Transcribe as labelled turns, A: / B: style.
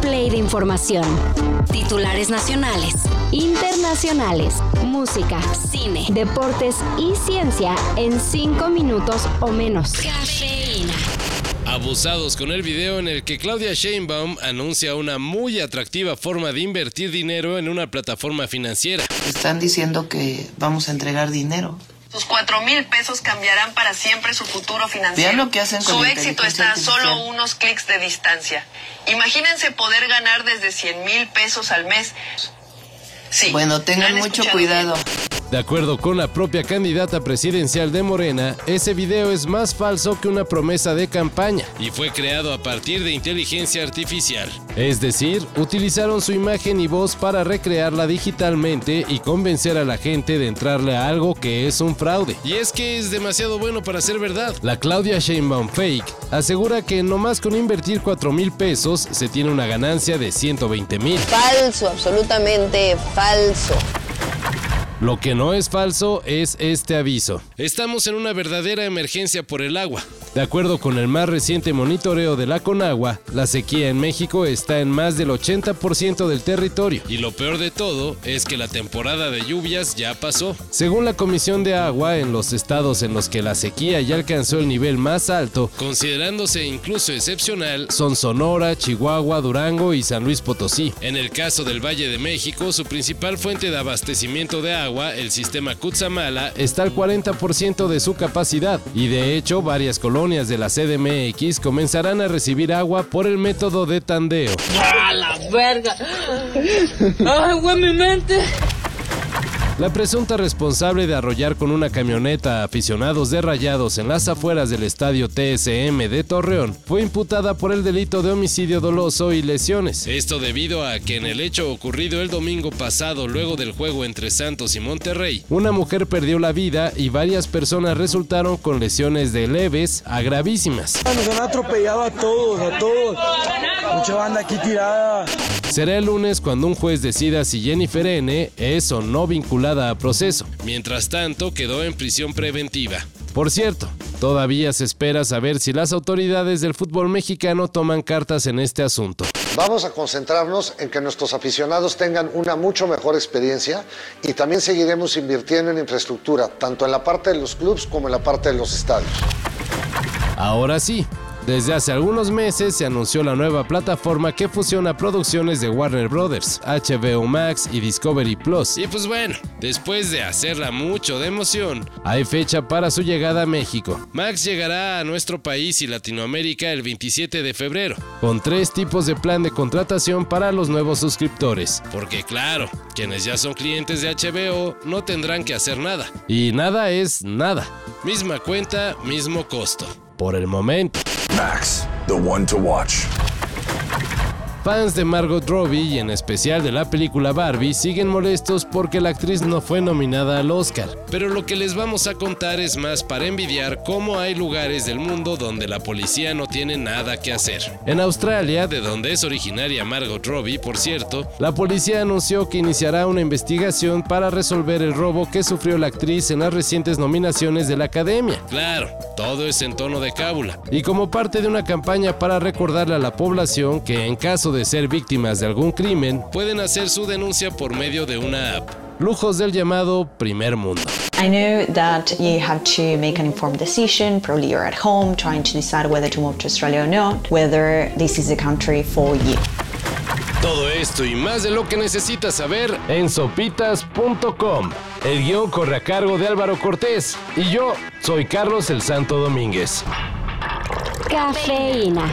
A: play de información. Titulares nacionales, internacionales, música, cine, deportes y ciencia en 5 minutos o menos. Cafeína.
B: Abusados con el video en el que Claudia Sheinbaum anuncia una muy atractiva forma de invertir dinero en una plataforma financiera.
C: Están diciendo que vamos a entregar dinero.
D: Sus cuatro mil pesos cambiarán para siempre su futuro financiero.
C: Lo que hacen
D: su éxito está a solo unos clics de distancia. Imagínense poder ganar desde 100 mil pesos al mes. Sí.
C: Bueno,
D: ¿lo
C: tengan mucho cuidado.
D: bien?
B: De acuerdo con la propia candidata presidencial de Morena, ese video es más falso que una promesa de campaña y fue creado a partir de inteligencia artificial. Es decir, utilizaron su imagen y voz para recrearla digitalmente y convencer a la gente de entrarle a algo que es un fraude. Y es que es demasiado bueno para ser verdad. La Claudia Sheinbaum Fake asegura que nomás con invertir 4 mil pesos se tiene una ganancia de 120 mil.
E: Falso, absolutamente falso.
B: Lo que no es falso es este aviso. Estamos en una verdadera emergencia por el agua. De acuerdo con el más reciente monitoreo de la Conagua, la sequía en México está en más del 80% del territorio. Y lo peor de todo es que la temporada de lluvias ya pasó. Según la Comisión de Agua, en los estados en los que la sequía ya alcanzó el nivel más alto, considerándose incluso excepcional, son Sonora, Chihuahua, Durango y San Luis Potosí. En el caso del Valle de México, su principal fuente de abastecimiento de agua, el sistema Cutzamala, está al 40% de su capacidad y de hecho varias colonias de la CDMX comenzarán a recibir agua por el método de tandeo.
F: ¡A la verga! ¡Ay, güey, mi mente!
B: La presunta responsable de arrollar con una camioneta a aficionados de rayados en las afueras del estadio TSM de Torreón fue imputada por el delito de homicidio doloso y lesiones. Esto debido a que en el hecho ocurrido el domingo pasado luego del juego entre Santos y Monterrey, una mujer perdió la vida y varias personas resultaron con lesiones de leves a gravísimas.
G: Nos han atropellado a todos, a todos. Mucha banda aquí tirada.
B: Será el lunes cuando un juez decida si Jennifer N. es o no vinculada a proceso. Mientras tanto, quedó en prisión preventiva. Por cierto, todavía se espera saber si las autoridades del fútbol mexicano toman cartas en este asunto.
H: Vamos a concentrarnos en que nuestros aficionados tengan una mucho mejor experiencia y también seguiremos invirtiendo en infraestructura, tanto en la parte de los clubes como en la parte de los estadios.
B: Ahora sí, desde hace algunos meses se anunció la nueva plataforma que fusiona producciones de Warner Brothers, HBO Max y Discovery Plus. Y pues bueno, después de hacerla mucho de emoción, hay fecha para su llegada a México. Max llegará a nuestro país y Latinoamérica el 27 de febrero, con tres tipos de plan de contratación para los nuevos suscriptores. Porque claro, quienes ya son clientes de HBO no tendrán que hacer nada. Y nada es nada. Misma cuenta, mismo costo. Por el momento.
I: Max, the one to watch.
B: Fans de Margot Robbie y en especial de la película Barbie siguen molestos porque la actriz no fue nominada al Oscar. Pero lo que les vamos a contar es más para envidiar cómo hay lugares del mundo donde la policía no tiene nada que hacer. En Australia, de donde es originaria Margot Robbie, por cierto, la policía anunció que iniciará una investigación para resolver el robo que sufrió la actriz en las recientes nominaciones de la Academia. Claro, todo es en tono de cábula. Y como parte de una campaña para recordarle a la población que en caso de ser víctimas de algún crimen, pueden hacer su denuncia por medio de una app. Lujos del llamado primer mundo.
J: I know that you have to make an informed decision. Probably you're at home trying to decide whether to move to Australia or not, whether this is the country for you.
B: Todo esto y más de lo que necesitas saber en sopitas.com. El guion corre a cargo de Álvaro Cortés y yo soy Carlos el Santo Domínguez.
A: Cafeína.